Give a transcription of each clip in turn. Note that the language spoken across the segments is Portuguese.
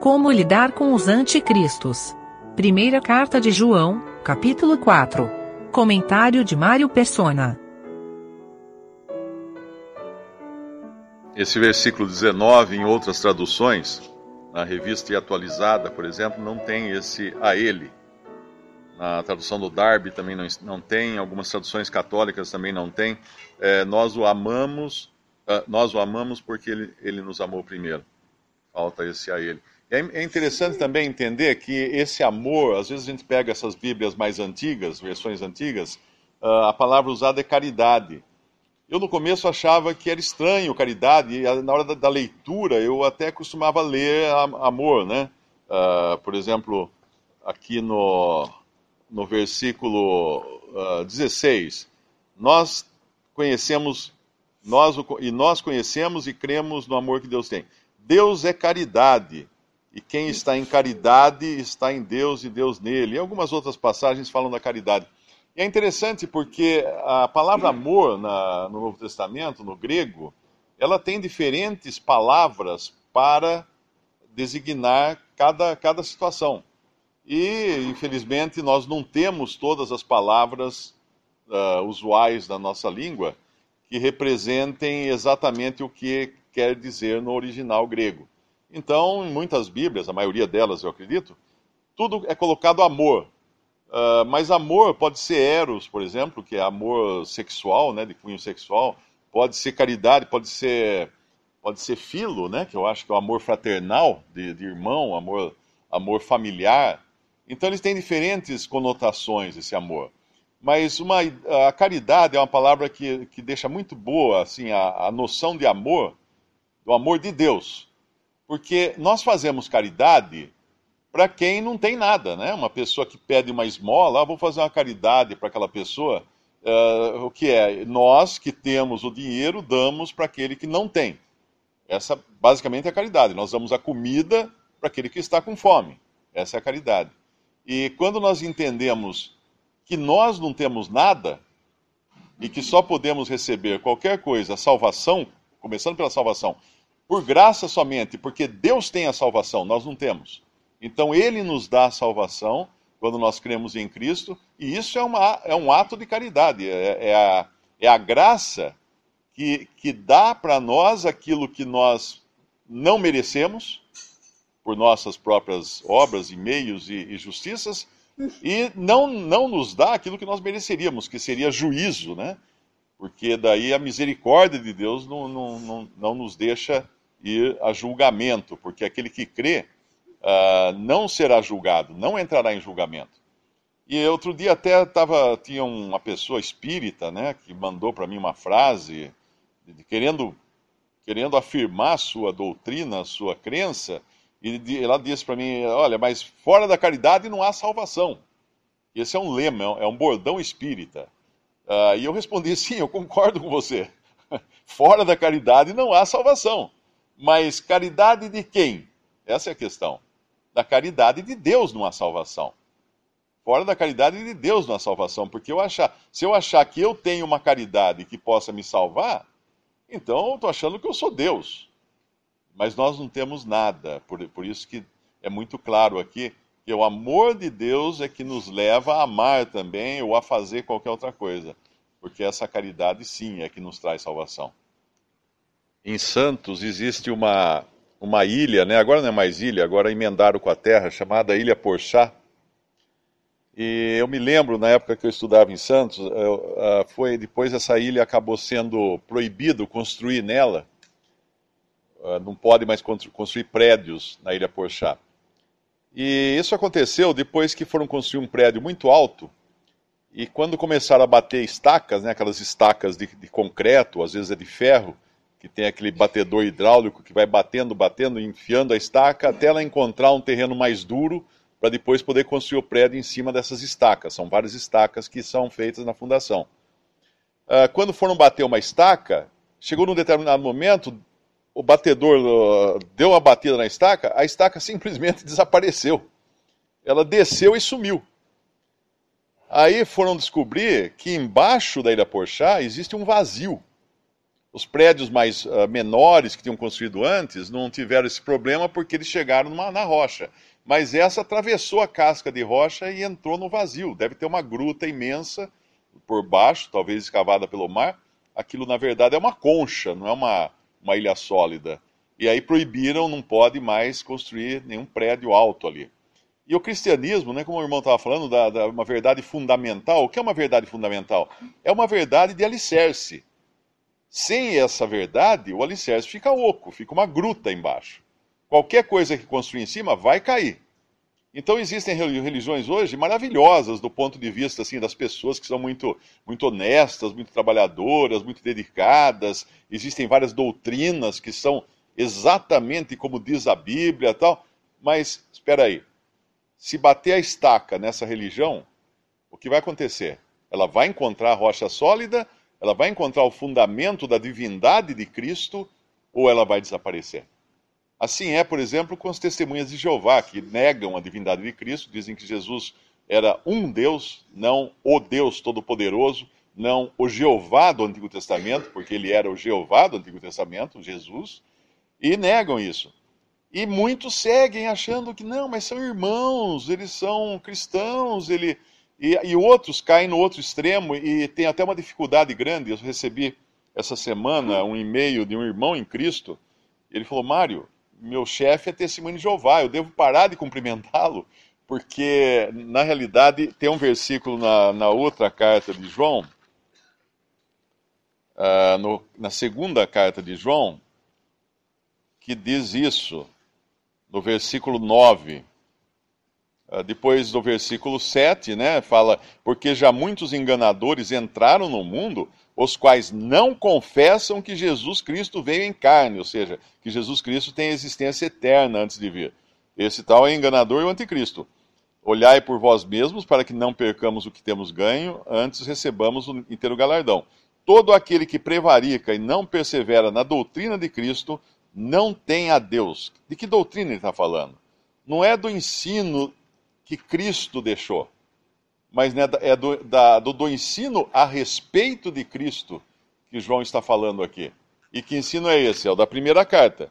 Como lidar com os anticristos. Primeira carta de João, capítulo 4. Comentário de Mário Persona. Esse versículo 19, em outras traduções, na revista e atualizada, por exemplo, não tem esse a ele. Na tradução do Darby também não, não tem, algumas traduções católicas também não tem. É, nós o amamos, uh, nós o amamos porque ele, ele nos amou primeiro. Falta esse a ele. É, é interessante também entender que esse amor, às vezes a gente pega essas Bíblias mais antigas, versões antigas, uh, a palavra usada é caridade. Eu no começo achava que era estranho caridade, e na hora da, leitura eu até costumava ler amor, né? Uh, por exemplo, aqui no, no versículo uh, ah, 16, nós conhecemos, nós, e nós conhecemos e cremos no amor que Deus tem. Deus é caridade, e quem está em caridade está em Deus e Deus nele. E algumas outras passagens falam da caridade. E é interessante porque a palavra amor na, no Novo Testamento, no grego, ela tem diferentes palavras para designar cada, cada situação. E, infelizmente, nós não temos todas as palavras uh, usuais da nossa língua que representem exatamente o que quer dizer no original grego. Então, em muitas Bíblias, a maioria delas eu acredito, tudo é colocado amor, Uh, mas amor pode ser eros, por exemplo, que é amor sexual, né, de cunho sexual. Pode ser caridade, pode ser pode ser filo, né, que eu acho que é o amor fraternal de, de irmão, amor amor familiar. Então eles têm diferentes conotações esse amor. Mas uma, a caridade é uma palavra que, que deixa muito boa assim a, a noção de amor, do amor de Deus. Porque nós fazemos caridade para quem não tem nada, né? Uma pessoa que pede uma esmola, ah, vou fazer uma caridade para aquela pessoa. Uh, o que é? Nós que temos o dinheiro damos para aquele que não tem. Essa basicamente é a caridade. Nós damos a comida para aquele que está com fome. Essa é a caridade. E quando nós entendemos que nós não temos nada e que só podemos receber qualquer coisa, salvação, começando pela salvação, por graça somente, porque Deus tem a salvação, nós não temos. Então ele nos dá a salvação quando nós cremos em Cristo, e isso é, uma, é um ato de caridade, é, é, a, é a graça que, que dá para nós aquilo que nós não merecemos, por nossas próprias obras e meios e, e justiças, e não, não nos dá aquilo que nós mereceríamos, que seria juízo, né? Porque daí a misericórdia de Deus não, não, não, não nos deixa ir a julgamento, porque aquele que crê uh, não será julgado, não entrará em julgamento. E outro dia até tava, tinha uma pessoa espírita, né, que mandou para mim uma frase, querendo, querendo afirmar sua doutrina, sua crença, e ela disse para mim: Olha, mas fora da caridade não há salvação. Esse é um lema, é um bordão espírita. Uh, e eu respondi: Sim, eu concordo com você. fora da caridade não há salvação. Mas caridade de quem? Essa é a questão da caridade de Deus numa salvação. Fora da caridade de Deus numa salvação, porque eu achar, se eu achar que eu tenho uma caridade que possa me salvar, então eu estou achando que eu sou Deus. Mas nós não temos nada, por, por isso que é muito claro aqui que o amor de Deus é que nos leva a amar também ou a fazer qualquer outra coisa, porque essa caridade sim é que nos traz salvação. Em Santos existe uma uma ilha, né? agora não é mais ilha, agora emendaram com a terra, chamada Ilha Porchá. E eu me lembro, na época que eu estudava em Santos, eu, uh, foi depois essa ilha acabou sendo proibido construir nela. Uh, não pode mais construir prédios na Ilha Porchá. E isso aconteceu depois que foram construir um prédio muito alto. E quando começaram a bater estacas, né, aquelas estacas de, de concreto, às vezes é de ferro, que tem aquele batedor hidráulico que vai batendo, batendo, enfiando a estaca até ela encontrar um terreno mais duro para depois poder construir o prédio em cima dessas estacas. São várias estacas que são feitas na fundação. Uh, quando foram bater uma estaca, chegou num determinado momento, o batedor uh, deu uma batida na estaca, a estaca simplesmente desapareceu. Ela desceu e sumiu. Aí foram descobrir que embaixo da Ilha Porchá existe um vazio Os prédios mais uh, menores que tinham construído antes não tiveram esse problema porque eles chegaram numa, na rocha. Mas essa atravessou a casca de rocha e entrou no vazio. Deve ter uma gruta imensa por baixo, talvez escavada pelo mar. Aquilo, na verdade, é uma concha, não é uma, uma ilha sólida. E aí proibiram, não pode mais construir nenhum prédio alto ali. E o cristianismo, né, como o irmão estava falando, da, da, uma verdade fundamental. O que é uma verdade fundamental? É uma verdade de alicerce. Sem essa verdade, o alicerce fica oco, fica uma gruta embaixo. Qualquer coisa que construir em cima vai cair. Então existem religiões hoje maravilhosas do ponto de vista assim das pessoas que são muito muito honestas, muito trabalhadoras, muito dedicadas. Existem várias doutrinas que são exatamente como diz a Bíblia, tal. Mas espera aí. Se bater a estaca nessa religião, o que vai acontecer? Ela vai encontrar a rocha sólida, ela vai encontrar o fundamento da divindade de Cristo ou ela vai desaparecer. Assim é, por exemplo, com as testemunhas de Jeová, que negam a divindade de Cristo, dizem que Jesus era um Deus, não o Deus Todo-Poderoso, não o Jeová do Antigo Testamento, porque ele era o Jeová do Antigo Testamento, Jesus, e negam isso. E muitos seguem achando que não, mas são irmãos, eles são cristãos, ele e, e outros caem no outro extremo e tem até uma dificuldade grande. Eu recebi essa semana um e-mail de um irmão em Cristo. Ele falou: Mário, meu chefe é testemunho de Jeová, eu devo parar de cumprimentá-lo, porque na realidade tem um versículo na, na outra carta de João, uh, no, na segunda carta de João, que diz isso, no versículo 9. Ah, depois do versículo 7, né, fala: Porque já muitos enganadores entraram no mundo os quais não confessam que Jesus Cristo veio em carne, ou seja, que Jesus Cristo tem existência eterna antes de vir. Esse tal é enganador e o anticristo. Olhai por vós mesmos para que não percamos o que temos ganho, antes recebamos o inteiro galardão. Todo aquele que prevarica e não persevera na doutrina de Cristo não tem a Deus. De que doutrina ele está falando? Não é do ensino que Cristo deixou mas né, é do, da, do, do ensino a respeito de Cristo que João está falando aqui. E que ensino é esse? É o da primeira carta.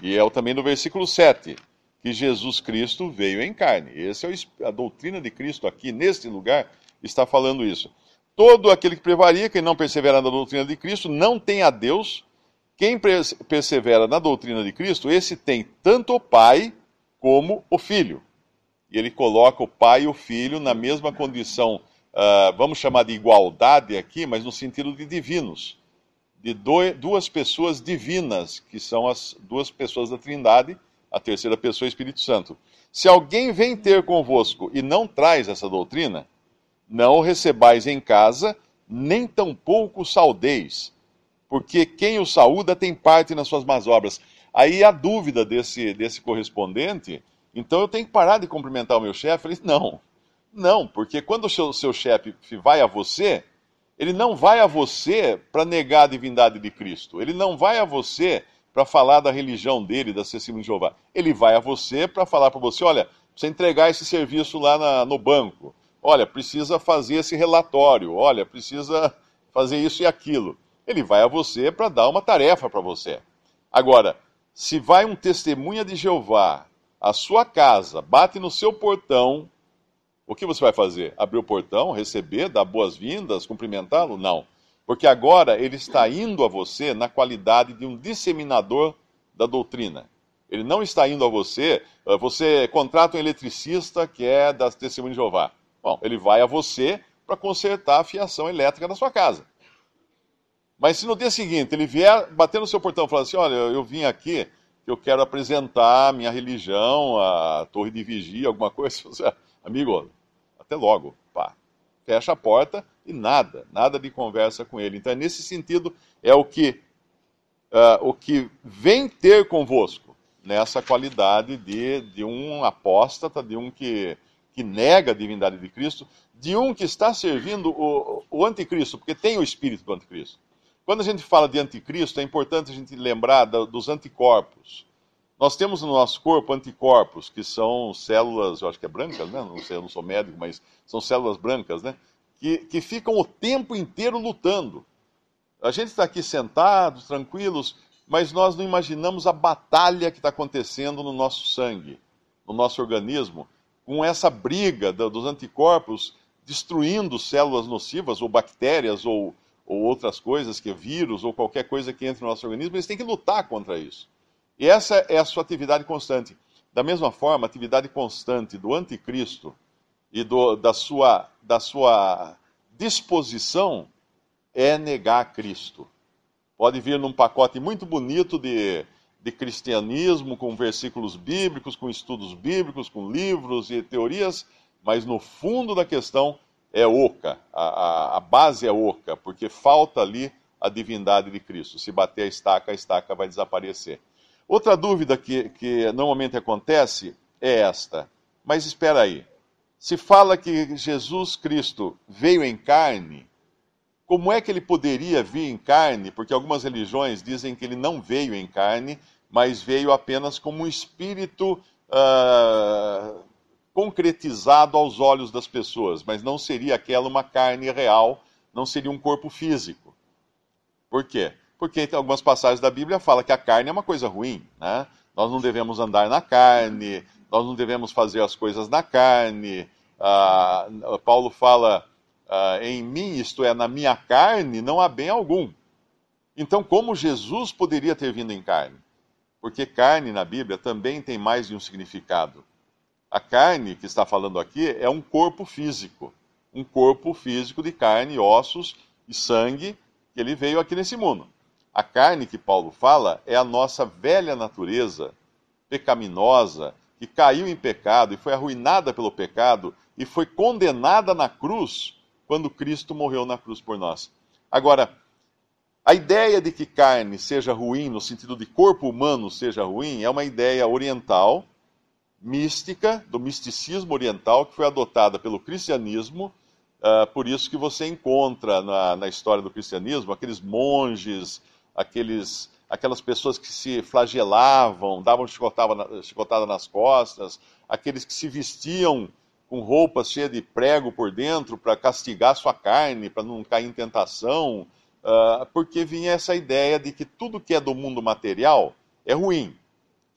E é o também do versículo 7, que Jesus Cristo veio em carne. Essa é a doutrina de Cristo aqui, neste lugar, está falando isso. Todo aquele que prevarica e não persevera na doutrina de Cristo não tem a Deus. Quem persevera na doutrina de Cristo, esse tem tanto o Pai como o Filho e ele coloca o pai e o filho na mesma condição, uh, vamos chamar de igualdade aqui, mas no sentido de divinos, de duas pessoas divinas, que são as duas pessoas da Trindade, a terceira pessoa é o Espírito Santo. Se alguém vem ter convosco e não traz essa doutrina, não o recebais em casa, nem tampouco saudeis, porque quem o saúda tem parte nas suas más obras. Aí a dúvida desse, desse correspondente então eu tenho que parar de cumprimentar o meu chefe? Ele não. Não, porque quando o seu, seu chefe vai a você, ele não vai a você para negar a divindade de Cristo. Ele não vai a você para falar da religião dele, da testemunha de Jeová. Ele vai a você para falar para você, olha, precisa entregar esse serviço lá na, no banco. Olha, precisa fazer esse relatório. Olha, precisa fazer isso e aquilo. Ele vai a você para dar uma tarefa para você. Agora, se vai um testemunha de Jeová a sua casa, bate no seu portão, o que você vai fazer? Abrir o portão, receber, dar boas-vindas, cumprimentá-lo? Não. Porque agora ele está indo a você na qualidade de um disseminador da doutrina. Ele não está indo a você, eh, você contrata um eletricista que é da Testemunha de Jeová. Bom, ele vai a você para consertar a fiação elétrica da sua casa. Mas se no dia seguinte ele vier bater no seu portão e falar assim: Olha, eu vim aqui que eu quero apresentar a minha religião, a torre de vigia, alguma coisa. Amigo, até logo, pá. Fecha a porta e nada, nada de conversa com ele. Então, nesse sentido, é o que, uh, o que vem ter convosco, nessa qualidade de, de um apóstata, de um que, que nega a divindade de Cristo, de um que está servindo o, o anticristo, porque tem o espírito do anticristo. Quando a gente fala de anticristo, é importante a gente lembrar dos anticorpos. Nós temos no nosso corpo anticorpos, que são células, eu acho que é brancas, né? Não sei, eu não sou médico, mas são células brancas, né? Que, que ficam o tempo inteiro lutando A gente está aqui sentados, tranquilos, mas nós não imaginamos a batalha que está acontecendo no nosso sangue, no nosso organismo, com essa briga dos anticorpos destruindo células nocivas, ou bactérias, ou, ou outras coisas, que é vírus, ou qualquer coisa que entre no nosso organismo, eles têm que lutar contra isso. E essa é a sua atividade constante. Da mesma forma, a atividade constante do anticristo e do, da, sua, da sua disposição é negar Cristo. Pode vir num pacote muito bonito de, de cristianismo, com versículos bíblicos, com estudos bíblicos, com livros e teorias, mas no fundo da questão é oca, a, a, a base é oca, porque falta ali a divindade de Cristo. Se bater a estaca, a estaca vai desaparecer. Outra dúvida que, que normalmente acontece é esta. Mas espera aí. Se fala que Jesus Cristo veio em carne, como é que ele poderia vir em carne? Porque algumas religiões dizem que ele não veio em carne, mas veio apenas como um espírito uh, concretizado aos olhos das pessoas, mas não seria aquela uma carne real, não seria um corpo físico. Por quê? Porque algumas passagens da Bíblia fala que a carne é uma coisa ruim, né? Nós não devemos andar na carne, nós não devemos fazer as coisas na carne. Ah, Paulo fala ah, em mim, isto é, na minha carne, não há bem algum. Então, como Jesus poderia ter vindo em carne? Porque carne na Bíblia também tem mais de um significado. A carne que está falando aqui é um corpo físico, um corpo físico de carne, ossos e sangue que ele veio aqui nesse mundo. A carne que Paulo fala é a nossa velha natureza pecaminosa que caiu em pecado e foi arruinada pelo pecado e foi condenada na cruz quando Cristo morreu na cruz por nós. Agora, a ideia de que carne seja ruim, no sentido de corpo humano seja ruim, é uma ideia oriental mística, do misticismo oriental, que foi adotada pelo cristianismo. Uh, por isso que você encontra na, na, história do cristianismo aqueles monges, aqueles, aquelas pessoas que se flagelavam, davam chicotada, chicotada nas costas, aqueles que se vestiam com roupas cheias de prego por dentro para castigar sua carne, para não cair em tentação, uh, porque vinha essa ideia de que tudo que é do mundo material é ruim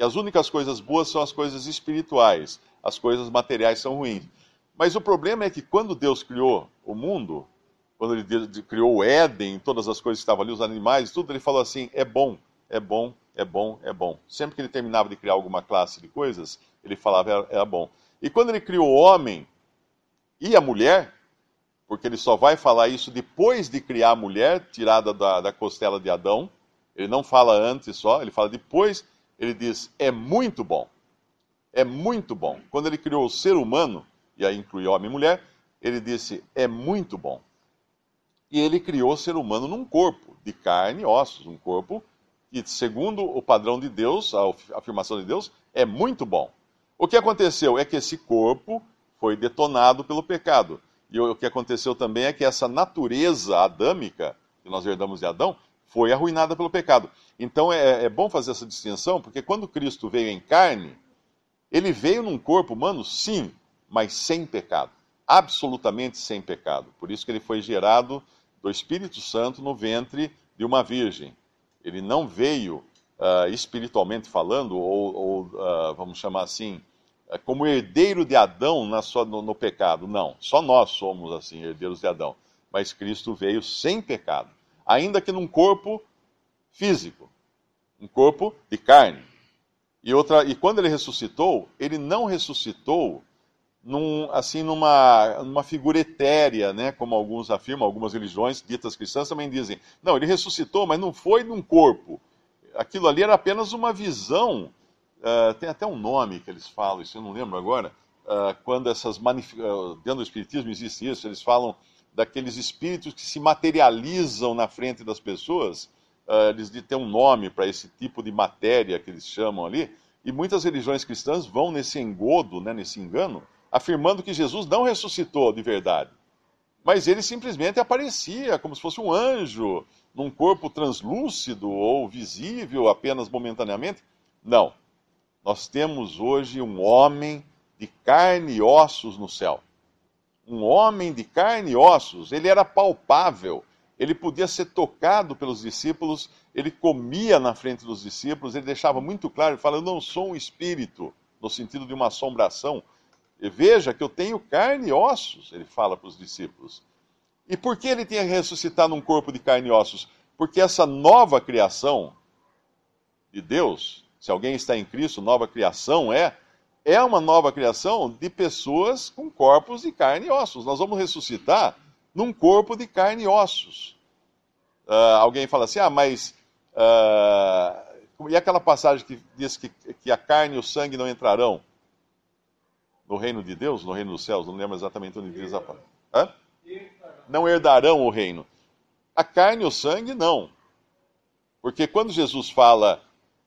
que as únicas coisas boas são as coisas espirituais, as coisas materiais são ruins. Mas o problema é que quando Deus criou o mundo, quando ele criou o Éden, todas as coisas que estavam ali, os animais, tudo, ele falou assim: é bom, é bom, é bom, é bom. Sempre que ele terminava de criar alguma classe de coisas, ele falava era, era bom. E quando ele criou o homem e a mulher, porque ele só vai falar isso depois de criar a mulher, tirada da, da costela de Adão, ele não fala antes só, ele fala depois ele diz: é muito bom. É muito bom. Quando ele criou o ser humano, e aí inclui homem e mulher, ele disse: é muito bom. E ele criou o ser humano num corpo de carne e ossos, um corpo que, segundo o padrão de Deus, a afirmação de Deus, é muito bom. O que aconteceu é que esse corpo foi detonado pelo pecado. E o que aconteceu também é que essa natureza adâmica, que nós herdamos de Adão, foi arruinada pelo pecado. Então é, é, bom fazer essa distinção, porque quando Cristo veio em carne, ele veio num corpo humano, sim, mas sem pecado. Absolutamente sem pecado. Por isso que ele foi gerado do Espírito Santo no ventre de uma virgem. Ele não veio uh, espiritualmente falando, ou, ou uh, vamos chamar assim, uh, como herdeiro de Adão na sua, no, no pecado. Não, só nós somos assim, herdeiros de Adão. Mas Cristo veio sem pecado ainda que num corpo físico, um corpo de carne. E, outra, e quando ele ressuscitou, ele não ressuscitou num, assim numa, numa figura etérea, né, como alguns afirmam, algumas religiões ditas cristãs também dizem. Não, ele ressuscitou, mas não foi num corpo. Aquilo ali era apenas uma visão. Uh, tem até um nome que eles falam, isso eu não lembro agora. Uh, quando essas uh, dentro do espiritismo existe isso, eles falam daqueles espíritos que se materializam na frente das pessoas, uh, eles têm um nome para esse tipo de matéria que eles chamam ali, e muitas religiões cristãs vão nesse engodo, né, nesse engano, afirmando que Jesus não ressuscitou de verdade. Mas ele simplesmente aparecia como se fosse um anjo, num corpo translúcido ou visível apenas momentaneamente. Não. Nós temos hoje um homem de carne e ossos no céu um homem de carne e ossos, ele era palpável, ele podia ser tocado pelos discípulos, ele comia na frente dos discípulos, ele deixava muito claro, ele fala, eu não sou um espírito, no sentido de uma assombração. E veja que eu tenho carne e ossos, ele fala para os discípulos. E por que ele tinha que ressuscitar num corpo de carne e ossos? Porque essa nova criação de Deus, se alguém está em Cristo, nova criação é, é uma nova criação de pessoas com corpos de carne e ossos. Nós vamos ressuscitar num corpo de carne e ossos. Uh, alguém fala assim, ah, mas. Uh, e aquela passagem que diz que, que a carne e o sangue não entrarão no reino de Deus, no reino dos céus? Não lembro exatamente onde diz a palavra. Não herdarão o reino. A carne e o sangue, não. Porque quando Jesus fala,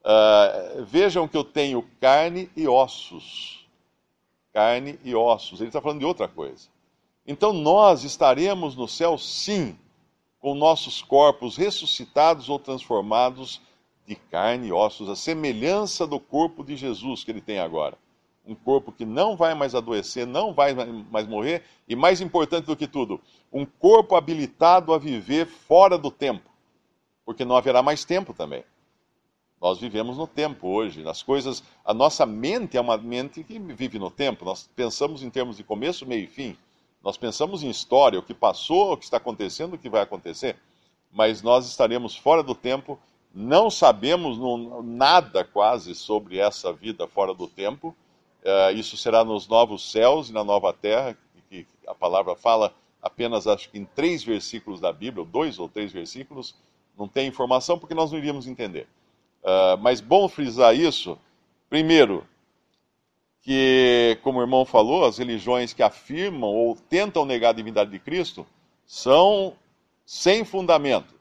uh, vejam que eu tenho carne e ossos. Carne e ossos. Ele está falando de outra coisa. Então nós estaremos no céu, sim, com nossos corpos ressuscitados ou transformados de carne e ossos, a semelhança do corpo de Jesus que ele tem agora. Um corpo que não vai mais adoecer, não vai mais morrer, e mais importante do que tudo, um corpo habilitado a viver fora do tempo, porque não haverá mais tempo também. Nós vivemos no tempo hoje, nas coisas. A nossa mente é uma mente que vive no tempo. Nós pensamos em termos de começo, meio e fim. Nós pensamos em história, o que passou, o que está acontecendo, o que vai acontecer, mas nós estaremos fora do tempo, não sabemos nada quase sobre essa vida fora do tempo. Uh, isso será nos novos céus e na nova terra, que, a palavra fala apenas, acho que em três versículos da Bíblia, dois ou três versículos, não tem informação porque nós não iríamos entender. Uh, mas bom frisar isso. Primeiro, que, como o irmão falou, as religiões que afirmam ou tentam negar a divindade de Cristo são sem fundamento,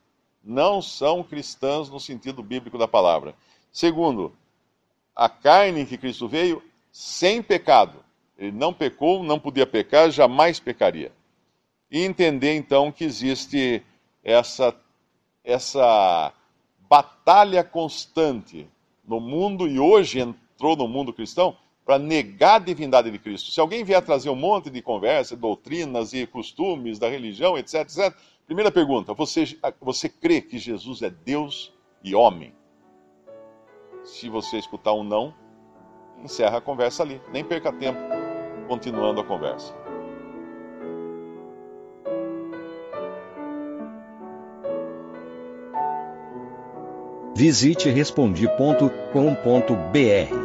não são cristãs no sentido bíblico da palavra. Segundo, a carne em que Cristo veio sem pecado. Ele não pecou, não podia pecar, jamais pecaria. E entender então que existe essa essa batalha constante no mundo e hoje entrou no mundo cristão para negar a divindade de Cristo. Se alguém vier trazer um monte de conversa, doutrinas e costumes da religião, etc, etc. Primeira pergunta: você, você crê que Jesus é Deus e homem? Se você escutar um não, encerra a conversa ali. Nem perca tempo continuando a conversa. Visite respondi.com.br